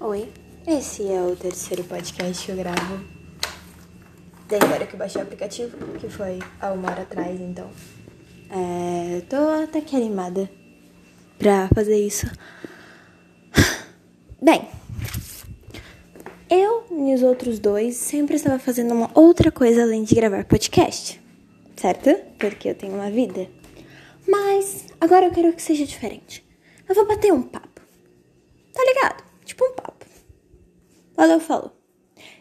Oi, esse é o terceiro podcast que eu gravo. Desde agora que eu baixei o aplicativo, que foi há uma hora atrás, então. É, tô até que animada pra fazer isso. Bem, eu e os outros dois sempre estava fazendo uma outra coisa além de gravar podcast, certo? Porque eu tenho uma vida. Mas agora eu quero que seja diferente. Eu vou bater um papo. Tá ligado? Tipo um papo. Logo eu falo.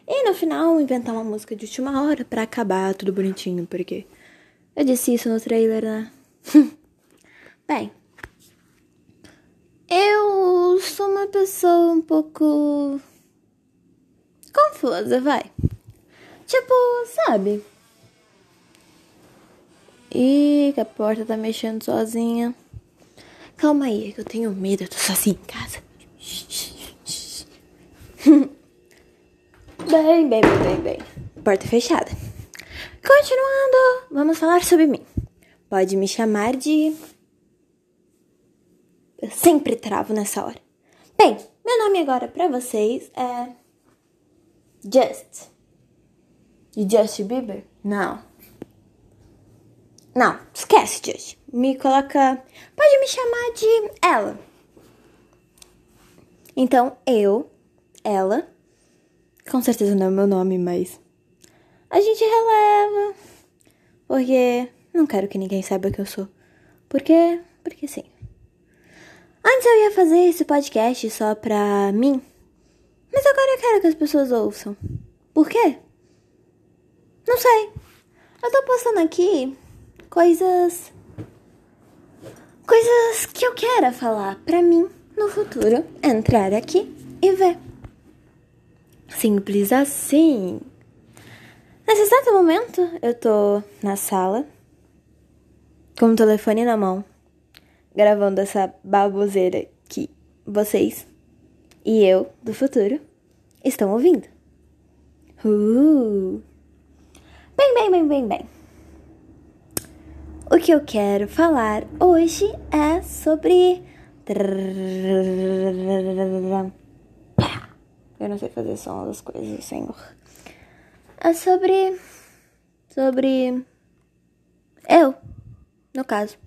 E no final inventar uma música de última hora pra acabar tudo bonitinho, porque eu disse isso no trailer, né? Bem, eu sou uma pessoa um pouco confusa, vai. Tipo, sabe? Ih, que a porta tá mexendo sozinha. Calma aí, que eu tenho medo, eu tô sozinha em casa. bem, bem, bem, bem, bem. Porta fechada. Continuando, vamos falar sobre mim. Pode me chamar de. Eu sempre travo nessa hora. Bem, meu nome agora pra vocês é. Just. De Justin Bieber? Não. Não, esquece, Just. Me coloca. Pode me chamar de ela. Então, eu, ela. Com certeza não é meu nome, mas. A gente releva. Porque não quero que ninguém saiba que eu sou. Porque. Porque sim. Antes eu ia fazer esse podcast só pra mim. Mas agora eu quero que as pessoas ouçam. Por quê? Não sei. Eu tô postando aqui coisas. Coisas que eu quero falar pra mim no futuro. Entrar aqui e ver. Simples assim. Nesse exato momento, eu tô na sala, com o telefone na mão, gravando essa baboseira que vocês e eu, do futuro, estão ouvindo. Uh! Bem, bem, bem, bem, bem. O que eu quero falar hoje é sobre. Eu não sei fazer som das coisas, senhor. É sobre. Sobre. Eu, no caso.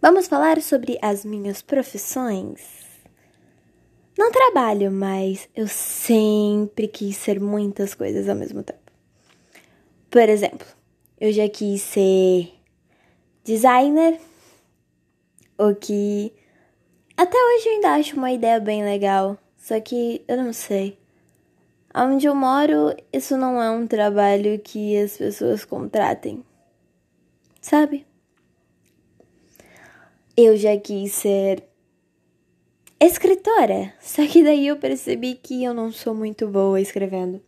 Vamos falar sobre as minhas profissões. Não trabalho, mas eu sempre quis ser muitas coisas ao mesmo tempo. Por exemplo, eu já quis ser designer, o que até hoje eu ainda acho uma ideia bem legal, só que eu não sei. Onde eu moro, isso não é um trabalho que as pessoas contratem, sabe? Eu já quis ser escritora, só que daí eu percebi que eu não sou muito boa escrevendo.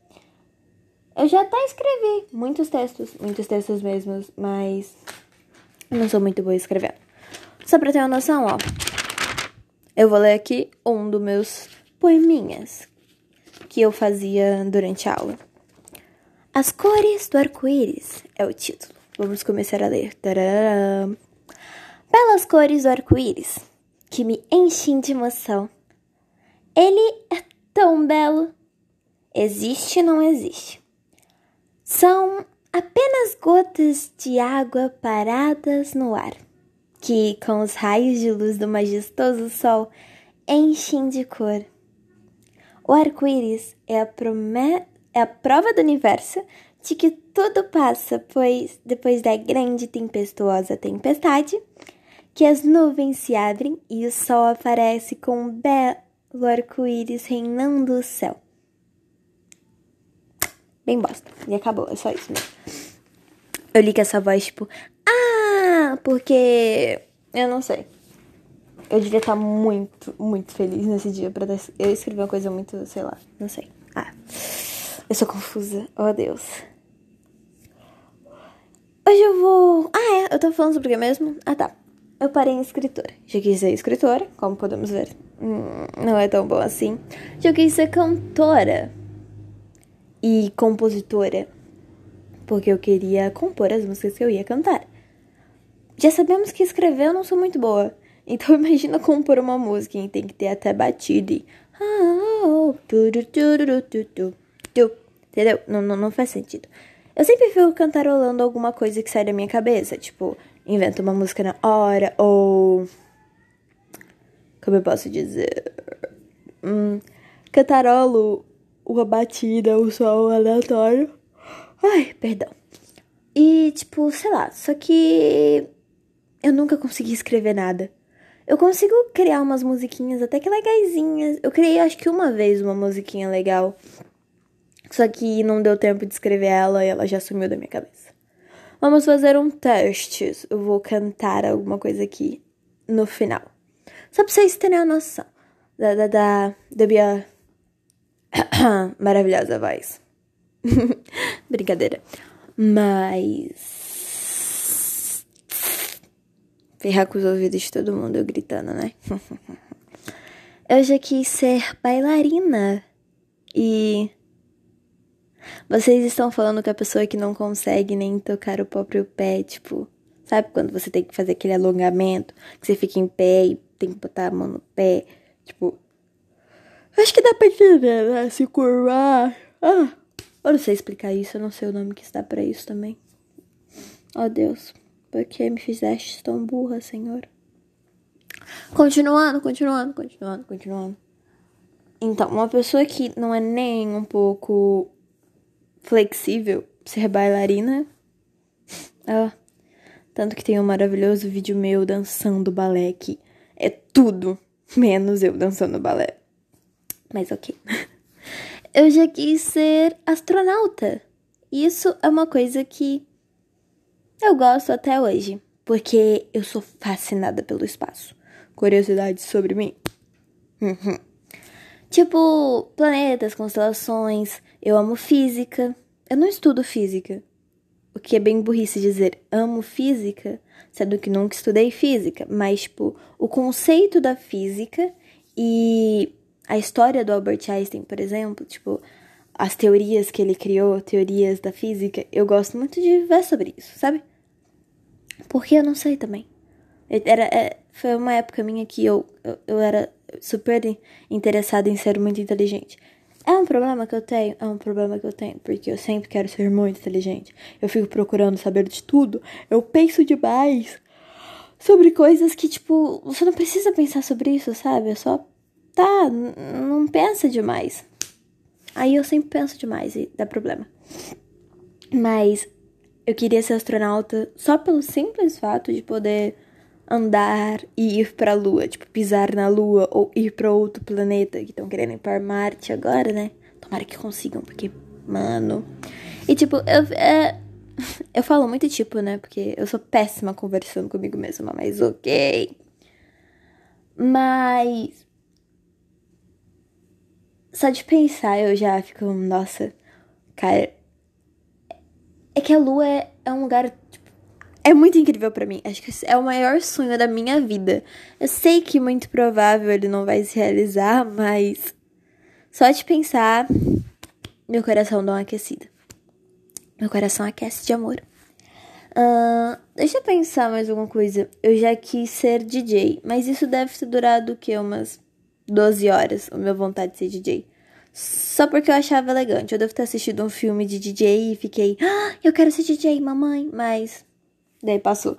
Eu já até escrevi muitos textos, muitos textos mesmos, mas não sou muito boa escrevendo. Só pra ter uma noção, ó. Eu vou ler aqui um dos meus poeminhas que eu fazia durante a aula. As cores do arco-íris é o título. Vamos começar a ler. Belas cores do arco-íris que me enchem de emoção. Ele é tão belo. Existe, não existe. São apenas gotas de água paradas no ar, que, com os raios de luz do majestoso sol, enchem de cor. O arco-íris é, é a prova do universo de que tudo passa, pois depois da grande tempestuosa tempestade, que as nuvens se abrem e o sol aparece com um belo arco-íris reinando o céu bem bosta. E acabou, é só isso mesmo. Eu li com essa voz, tipo, ah, porque. Eu não sei. Eu devia estar muito, muito feliz nesse dia pra eu escrever uma coisa muito, sei lá, não sei. Ah, eu sou confusa. Oh, Deus. Hoje eu vou. Ah, é, eu tô falando sobre o que mesmo? Ah, tá. Eu parei em escritora. Já quis ser escritora, como podemos ver. Hum, não é tão bom assim. Já quis ser cantora e compositora, porque eu queria compor as músicas que eu ia cantar. Já sabemos que escrever eu não sou muito boa, então imagina compor uma música e tem que ter até batida e Entendeu? Não, não, não faz sentido. Eu sempre fico cantarolando alguma coisa que sai da minha cabeça. Tipo, invento uma música na hora, ou. Como eu posso dizer? Hum, cantarolo uma batida, um som aleatório. Ai, perdão. E, tipo, sei lá, só que eu nunca consegui escrever nada. Eu consigo criar umas musiquinhas até que legaisinhas. Eu criei acho que uma vez uma musiquinha legal. Só que não deu tempo de escrever ela e ela já sumiu da minha cabeça. Vamos fazer um teste. Eu vou cantar alguma coisa aqui no final. Só pra vocês terem a noção da, da, da, da minha maravilhosa voz. Brincadeira. Mas. Ferrar com os ouvidos de todo mundo gritando, né? eu já quis ser bailarina. E. Vocês estão falando com a pessoa que não consegue nem tocar o próprio pé, tipo. Sabe quando você tem que fazer aquele alongamento? Que você fica em pé e tem que botar a mão no pé? Tipo. Acho que dá pra entender, né? Se curvar. Ah, eu não sei explicar isso, eu não sei o nome que está para isso também. Oh, Deus, por que me fizeste tão burra, Senhor? Continuando, continuando, continuando, continuando. Então, uma pessoa que não é nem um pouco flexível ser bailarina. Ah, tanto que tem um maravilhoso vídeo meu dançando balé que é tudo menos eu dançando balé. Mas ok. eu já quis ser astronauta. Isso é uma coisa que eu gosto até hoje, porque eu sou fascinada pelo espaço. Curiosidades sobre mim? Uhum. Tipo, planetas, constelações. Eu amo física. Eu não estudo física. O que é bem burrice dizer amo física, sendo que nunca estudei física. Mas, tipo, o conceito da física e a história do Albert Einstein, por exemplo, tipo, as teorias que ele criou, teorias da física, eu gosto muito de ver sobre isso, sabe? Porque eu não sei também. Era, é, foi uma época minha que eu, eu, eu era super interessada em ser muito inteligente. É um problema que eu tenho? É um problema que eu tenho, porque eu sempre quero ser muito inteligente. Eu fico procurando saber de tudo. Eu penso demais sobre coisas que, tipo, você não precisa pensar sobre isso, sabe? É só tá, não pensa demais. Aí eu sempre penso demais e dá problema. Mas eu queria ser astronauta só pelo simples fato de poder andar e ir pra lua, tipo, pisar na lua ou ir para outro planeta que estão querendo ir para Marte agora, né? Tomara que consigam, porque, mano. E tipo, eu, é, eu falo muito tipo, né? Porque eu sou péssima conversando comigo mesma, mas ok. Mas só de pensar eu já fico, nossa, cara. É que a lua é, é um lugar. Tipo, é muito incrível para mim. Acho que é o maior sonho da minha vida. Eu sei que muito provável ele não vai se realizar, mas. Só de pensar, meu coração dá uma aquecida. Meu coração aquece de amor. Uh, deixa eu pensar mais alguma coisa. Eu já quis ser DJ, mas isso deve ter durado o quê? Umas 12 horas, a minha vontade de ser DJ. Só porque eu achava elegante. Eu devo ter assistido um filme de DJ e fiquei, ah, eu quero ser DJ, mamãe. Mas daí passou.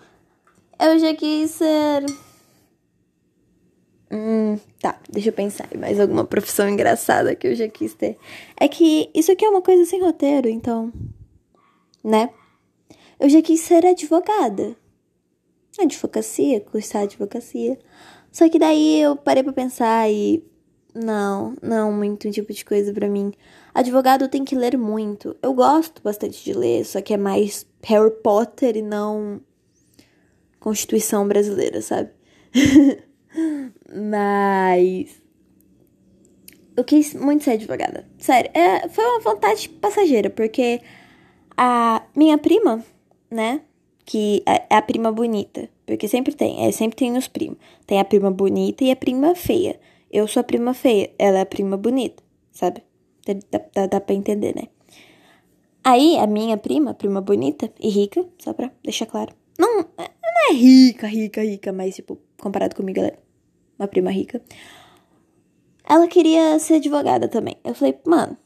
Eu já quis ser. Hum, tá, deixa eu pensar. Mais alguma profissão engraçada que eu já quis ter. É que isso aqui é uma coisa sem roteiro, então. Né? Eu já quis ser advogada. Advocacia, cursar advocacia. Só que daí eu parei pra pensar e. Não, não muito um tipo de coisa para mim. Advogado tem que ler muito. Eu gosto bastante de ler, só que é mais Harry Potter e não Constituição brasileira, sabe? Mas. Eu quis muito ser advogada. Sério, é, foi uma vontade passageira, porque a minha prima, né? Que é, é a prima bonita. Porque sempre tem, é, sempre tem os primos. Tem a prima bonita e a prima feia. Eu sou a prima feia, ela é a prima bonita, sabe? Dá, dá, dá pra entender, né? Aí, a minha prima, prima bonita e rica, só pra deixar claro. Não, não é rica, rica, rica, mas, tipo, comparado comigo, ela é uma prima rica. ela queria ser advogada também. Eu falei, mano,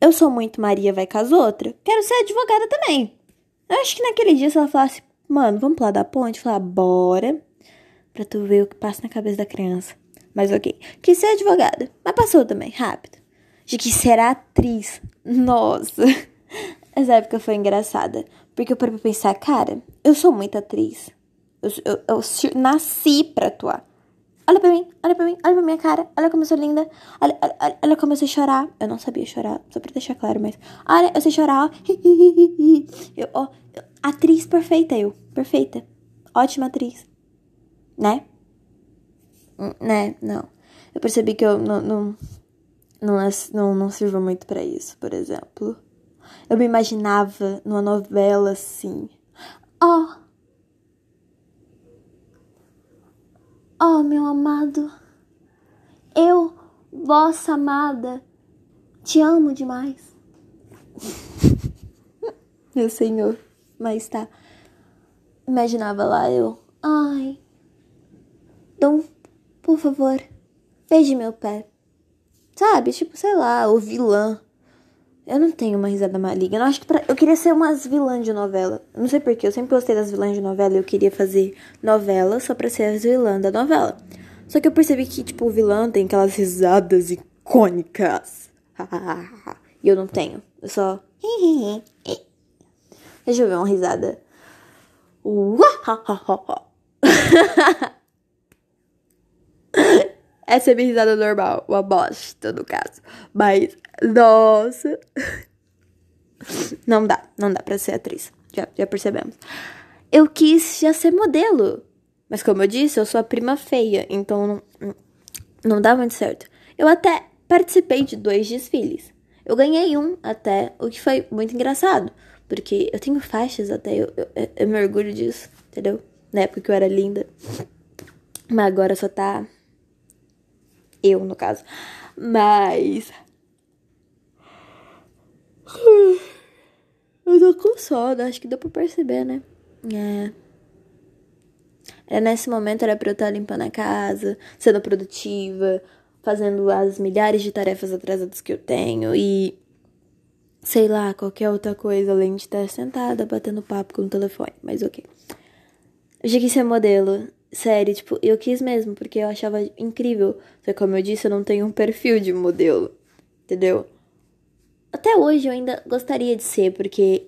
eu sou muito Maria vai com as outras, quero ser advogada também. Eu acho que naquele dia, se ela falasse, mano, vamos pular da ponte, falar, bora, pra tu ver o que passa na cabeça da criança. Mas ok, quis ser advogada, mas passou também, rápido. De que será atriz. Nossa, essa época foi engraçada. Porque eu parei pra pensar, cara, eu sou muito atriz. Eu, eu, eu nasci pra atuar. Olha pra mim, olha pra mim, olha pra minha cara, olha como eu sou linda, olha, olha, olha como eu sei chorar. Eu não sabia chorar, só pra deixar claro, mas. Olha, eu sei chorar, ó. Eu, ó, atriz perfeita, eu. Perfeita. Ótima atriz. Né? Hum, né? Não. Eu percebi que eu não, não, não, não, não sirvo muito para isso, por exemplo. Eu me imaginava numa novela assim. Oh, Ó oh, meu amado, eu, vossa amada, te amo demais. meu senhor, mas tá. Imaginava lá eu, ai, Dom, por favor, beije meu pé. Sabe, tipo, sei lá, o vilã. Eu não tenho uma risada maligna. Eu acho que pra... eu queria ser umas vilãs de novela. não sei porquê, eu sempre gostei das vilãs de novela e eu queria fazer novela só pra ser as vilãs da novela. Só que eu percebi que, tipo, o vilã tem aquelas risadas icônicas. e eu não tenho. Eu só. Deixa eu ver uma risada. Essa é minha risada normal, uma bosta no caso. Mas, nossa. Não dá, não dá pra ser atriz. Já, já percebemos. Eu quis já ser modelo. Mas como eu disse, eu sou a prima feia, então não, não dá muito certo. Eu até participei de dois desfiles. Eu ganhei um até, o que foi muito engraçado. Porque eu tenho faixas até, eu, eu, eu me orgulho disso, entendeu? Na época que eu era linda. Mas agora só tá eu, no caso. Mas. Eu tô com sono, acho que deu pra perceber, né? É. Era nesse momento era pra eu estar limpando a casa, sendo produtiva, fazendo as milhares de tarefas atrasadas que eu tenho e sei lá, qualquer outra coisa além de estar sentada batendo papo com o telefone, mas ok. Eu já quis ser modelo, Sério, tipo, eu quis mesmo, porque eu achava incrível. Só que, como eu disse, eu não tenho um perfil de modelo. Entendeu? Até hoje eu ainda gostaria de ser, porque.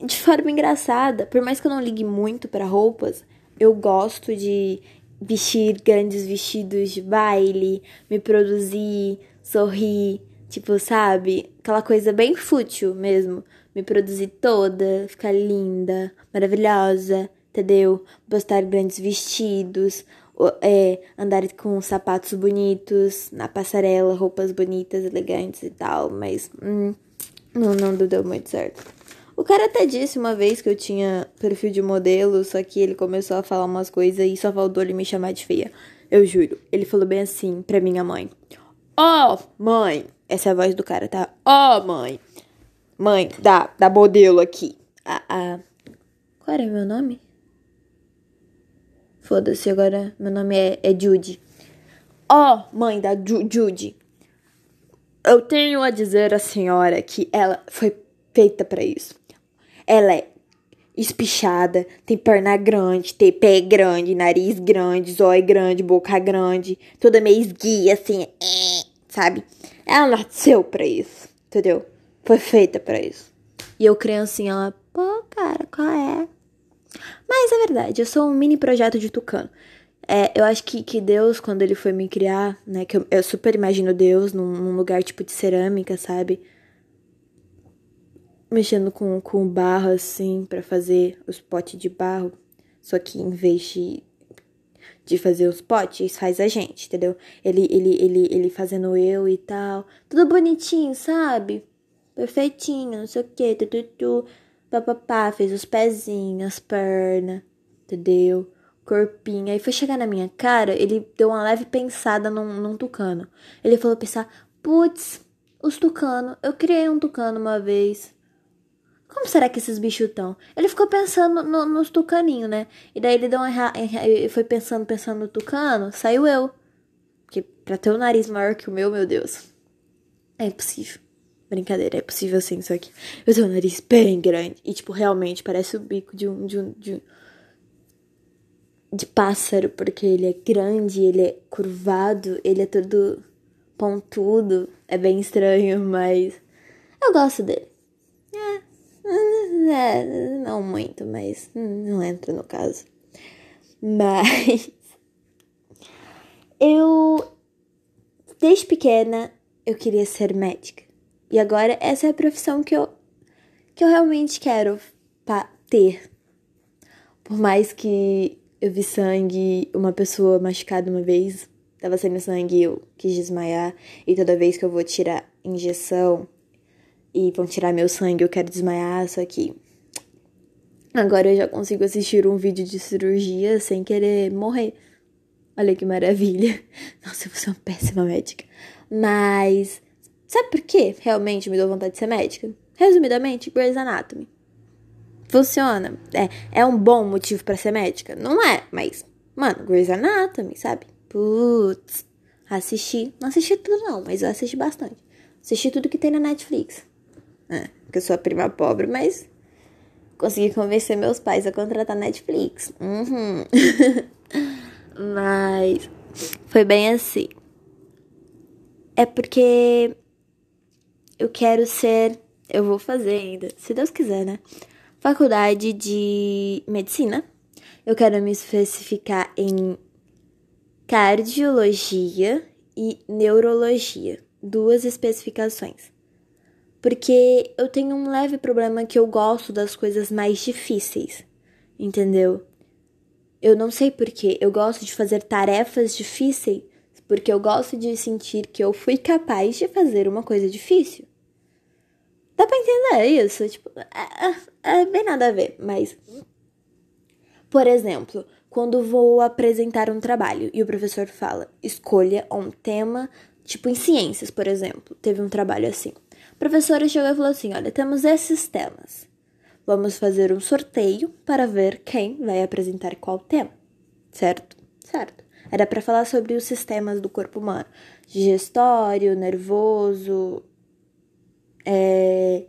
De forma engraçada, por mais que eu não ligue muito para roupas, eu gosto de vestir grandes vestidos de baile, me produzir, sorrir, tipo, sabe? Aquela coisa bem fútil mesmo. Me produzir toda, ficar linda, maravilhosa, entendeu? Postar grandes vestidos, é, andar com sapatos bonitos na passarela, roupas bonitas, elegantes e tal, mas hum, não, não deu muito certo. O cara até disse uma vez que eu tinha perfil de modelo, só que ele começou a falar umas coisas e só faltou ele me chamar de feia. Eu juro. Ele falou bem assim pra minha mãe: Ó, oh, mãe! Essa é a voz do cara, tá? Ó, oh, mãe! Mãe, dá, dá modelo aqui. Ah, ah. Qual era meu nome? Foda-se, agora meu nome é, é Judy. Ó, oh, mãe da Ju Judy. Eu tenho a dizer à senhora que ela foi feita para isso. Ela é espichada, tem perna grande, tem pé grande, nariz grande, zóio grande, boca grande, toda meio esguia, assim, sabe? Ela nasceu pra isso, entendeu? Foi feita para isso. E eu, criancinha, ela, pô, cara, qual é? Mas é verdade, eu sou um mini projeto de tucano. É, eu acho que, que Deus, quando ele foi me criar, né? Que eu, eu super imagino Deus num, num, lugar tipo de cerâmica, sabe? Mexendo com, com barro assim para fazer os potes de barro. Só que em vez de, de fazer os potes, faz a gente, entendeu? Ele, ele, ele, ele fazendo eu e tal. Tudo bonitinho, sabe? Perfeitinho, não sei o que, tudo, tudo papapá, fez os pezinhos, as pernas, entendeu? Corpinho. Aí foi chegar na minha cara, ele deu uma leve pensada num, num tucano. Ele falou pensar, putz, os tucanos, eu criei um tucano uma vez. Como será que esses bichos estão? Ele ficou pensando no, nos tucaninhos, né? E daí ele deu uma. Foi pensando, pensando no tucano, saiu eu. Porque pra ter um nariz maior que o meu, meu Deus. É impossível. Brincadeira, é possível sim, só que eu tenho um nariz bem grande. E, tipo, realmente parece o bico de um. De um, de de pássaro, porque ele é grande, ele é curvado, ele é todo pontudo. É bem estranho, mas eu gosto dele. É não muito, mas não entra no caso. Mas eu desde pequena eu queria ser médica. E agora essa é a profissão que eu que eu realmente quero ter. Por mais que eu vi sangue, uma pessoa machucada uma vez, tava saindo sangue eu quis desmaiar. E toda vez que eu vou tirar injeção e vão tirar meu sangue, eu quero desmaiar, só que agora eu já consigo assistir um vídeo de cirurgia sem querer morrer. Olha que maravilha. Nossa, eu sou uma péssima médica. Mas sabe por que realmente me deu vontade de ser médica? Resumidamente, Grey's Anatomy. Funciona. É, é um bom motivo para ser médica? Não é, mas, mano, Grey's Anatomy, sabe? Putz, assisti. Não assisti tudo, não, mas eu assisti bastante. Assisti tudo que tem na Netflix. É, porque eu sou a prima pobre, mas consegui convencer meus pais a contratar Netflix. Uhum. mas foi bem assim. É porque eu quero ser. Eu vou fazer ainda, se Deus quiser, né? faculdade de medicina. Eu quero me especificar em cardiologia e neurologia, duas especificações. Porque eu tenho um leve problema que eu gosto das coisas mais difíceis, entendeu? Eu não sei porquê, eu gosto de fazer tarefas difíceis porque eu gosto de sentir que eu fui capaz de fazer uma coisa difícil. Dá pra entender isso? Tipo, é, é, é bem nada a ver, mas. Por exemplo, quando vou apresentar um trabalho e o professor fala, escolha um tema, tipo em ciências, por exemplo, teve um trabalho assim. A professora chegou e falou assim: olha, temos esses temas. Vamos fazer um sorteio para ver quem vai apresentar qual tema. Certo? Certo. Era para falar sobre os sistemas do corpo humano: digestório, nervoso, é,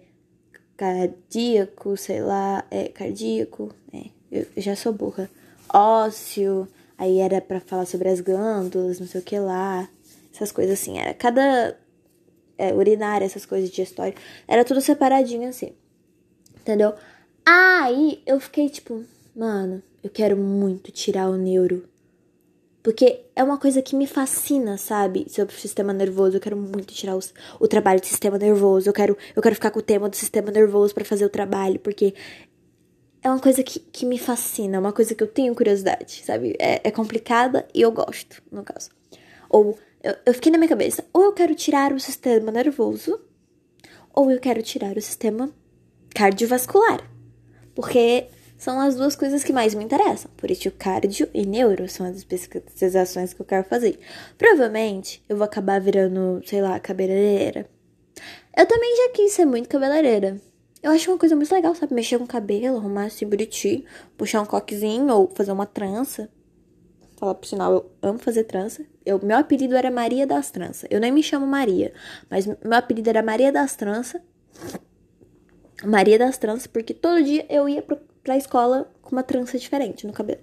cardíaco, sei lá, é cardíaco, é, eu, já sou burra. Ósseo, aí era para falar sobre as glândulas, não sei o que lá, essas coisas assim, era cada é, urinária, essas coisas de história, era tudo separadinho assim. Entendeu? Aí eu fiquei tipo, mano, eu quero muito tirar o neuro porque é uma coisa que me fascina, sabe? Sobre o sistema nervoso. Eu quero muito tirar os, o trabalho do sistema nervoso. Eu quero, eu quero ficar com o tema do sistema nervoso para fazer o trabalho. Porque é uma coisa que, que me fascina. É uma coisa que eu tenho curiosidade, sabe? É, é complicada e eu gosto, no caso. Ou eu, eu fiquei na minha cabeça: ou eu quero tirar o sistema nervoso, ou eu quero tirar o sistema cardiovascular. Porque são as duas coisas que mais me interessam. Por isso, cardio e neuro são as especializações que eu quero fazer. Provavelmente, eu vou acabar virando, sei lá, cabeleireira. Eu também já quis ser muito cabeleireira. Eu acho uma coisa muito legal, sabe? Mexer com o cabelo, arrumar assim bonitinho, puxar um coquezinho ou fazer uma trança. Falar por sinal, eu amo fazer trança. Eu, meu apelido era Maria das Tranças. Eu nem me chamo Maria, mas meu apelido era Maria das Tranças. Maria das Tranças, porque todo dia eu ia pro pra escola com uma trança diferente no cabelo.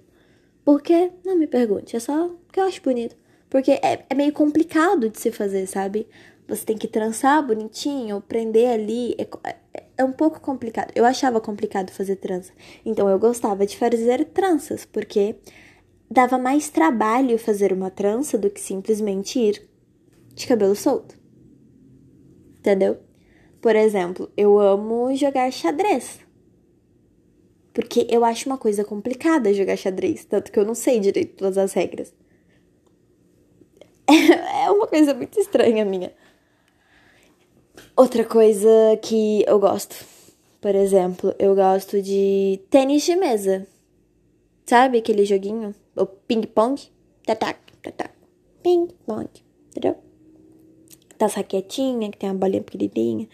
Por quê? Não me pergunte, é só que eu acho bonito. Porque é, é meio complicado de se fazer, sabe? Você tem que trançar bonitinho, prender ali. É, é, é, um pouco complicado. Eu achava complicado fazer trança. Então eu gostava de fazer tranças, porque dava mais trabalho fazer uma trança do que simplesmente ir de cabelo solto. Entendeu? Por exemplo, eu amo jogar xadrez. Porque eu acho uma coisa complicada jogar xadrez, tanto que eu não sei direito todas as regras. É uma coisa muito estranha minha. Outra coisa que eu gosto, por exemplo, eu gosto de tênis de mesa. Sabe aquele joguinho? O ping-pong? Tatac, tatac. Ping-pong. Entendeu? Tá raquetinha, que tem uma bolinha pequenininha.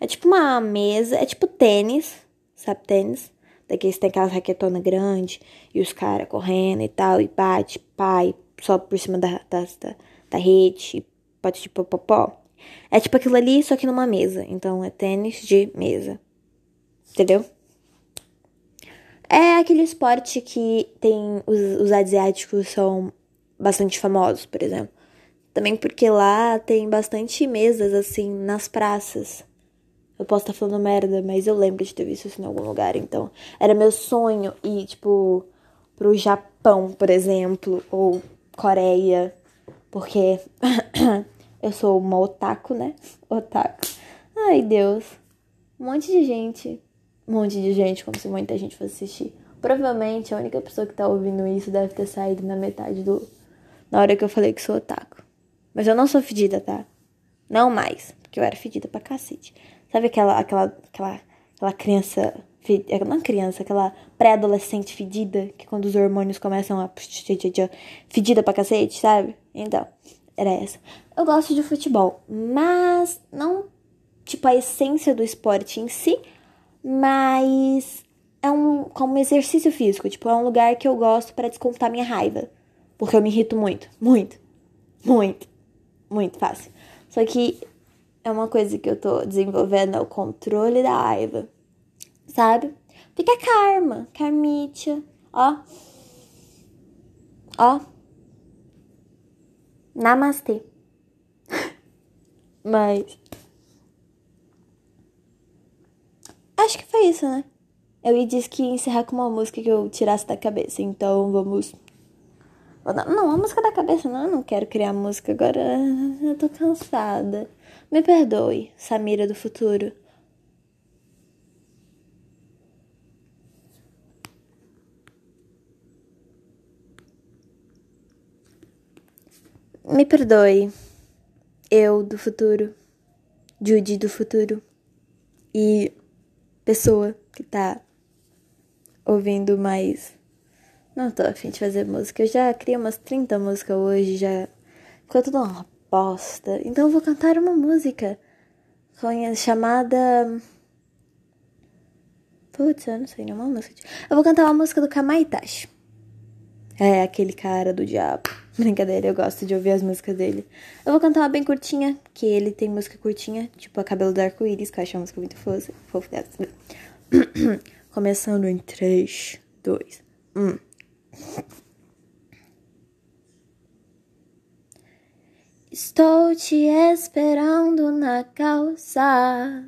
É tipo uma mesa, é tipo tênis, sabe tênis? Daqueles tem aquelas raquetona grande e os caras correndo e tal, e bate, pai, sobe por cima da, da, tarrete, pote de popopó. É tipo aquilo ali, só que numa mesa. Então é tênis de mesa. Entendeu? É aquele esporte que tem. Os, os asiáticos são bastante famosos, por exemplo. Também porque lá tem bastante mesas, assim, nas praças. Eu posso estar falando merda, mas eu lembro de ter visto isso em algum lugar. Então, era meu sonho ir, tipo, pro Japão, por exemplo, ou Coreia, porque eu sou uma otaku, né? Otaku. Ai, Deus. Um monte de gente. Um monte de gente, como se muita gente fosse assistir. Provavelmente a única pessoa que tá ouvindo isso deve ter saído na metade do. Na hora que eu falei que sou otaku. Mas eu não sou fedida, tá? Não mais. Porque eu era fedida pra cacete. Sabe aquela, aquela, aquela, aquela criança é, não criança, aquela pré-adolescente fedida, que quando os hormônios começam a fedida pra cacete, sabe? Então, era essa. Eu gosto de futebol, mas não tipo a essência do esporte em si, mas é um como exercício físico, tipo, é um lugar que eu gosto para descontar minha raiva, porque eu me irrito muito, muito, muito, muito fácil. Só que é uma coisa que eu tô desenvolvendo é o controle da raiva sabe? Fica karma, karmitia, ó. Ó. Namastê. Mas. Acho que foi isso, né? Eu ia disse que ia encerrar com uma música que eu tirasse da cabeça. Então vamos. Não, a música da cabeça não. Eu não quero criar música agora. Eu tô cansada. Me perdoe, Samira do futuro. Me perdoe, eu do futuro, Judy do futuro e pessoa que tá ouvindo mais. Não tô afim de fazer música. Eu já criei umas 30 músicas hoje, já ficou tudo uma bosta. Então eu vou cantar uma música chamada. Putz, eu não sei nenhuma música. Eu vou cantar uma música do Kamaitachi. É aquele cara do diabo. Brincadeira, eu gosto de ouvir as músicas dele. Eu vou cantar uma bem curtinha, que ele tem música curtinha, tipo a Cabelo do Arco-Íris, que eu acho uma música muito fofa. fofa Começando em 3, 2, 1. Estou te esperando na calçada,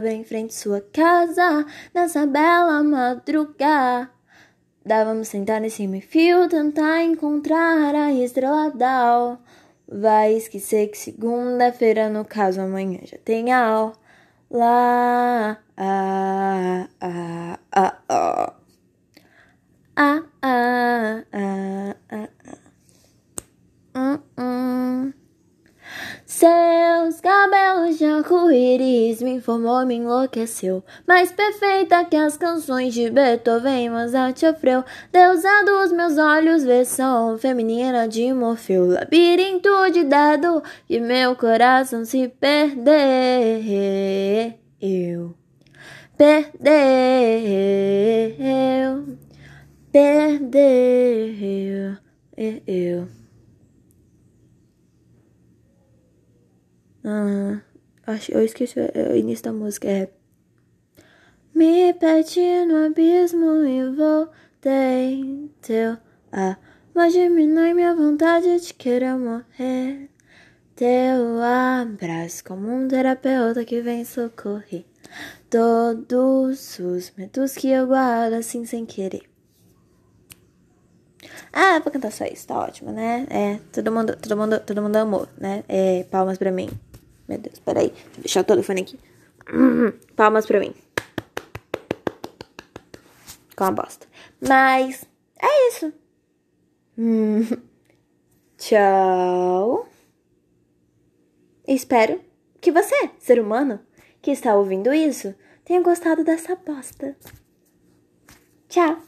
bem em frente à sua casa, nessa bela madrugada. Dávamos sentar nesse fio, tentar encontrar a estrela d'al. Vai esquecer que segunda-feira, no caso amanhã, já tem aula. Ah, ah, ah. Ah, ah, ah, ah, ah. Hum, hum. Seus cabelos arco-íris me informou, me enlouqueceu. Mais perfeita que as canções de Beethoven, Mozart sofreu. Deusa dos meus olhos, versão feminina de Morfeu. Labirinto de dado que meu coração se perdeu. Perdeu. Perdeu. Eu. Ah, acho, eu esqueci o início da música. É. Me perdi no abismo e voltei. Teu mas diminui minha vontade de querer morrer. Teu abraço como um terapeuta que vem socorrer. Todos os medos que eu guardo assim sem querer. Ah, vou cantar só isso, tá ótimo, né? É, todo mundo, todo mundo, todo mundo amou, né? É, palmas pra mim. Meu Deus, peraí. Deixa eu deixar o telefone aqui. Palmas pra mim. Com a bosta. Mas é isso. Tchau. Espero que você, ser humano, que está ouvindo isso, tenha gostado dessa bosta. Tchau.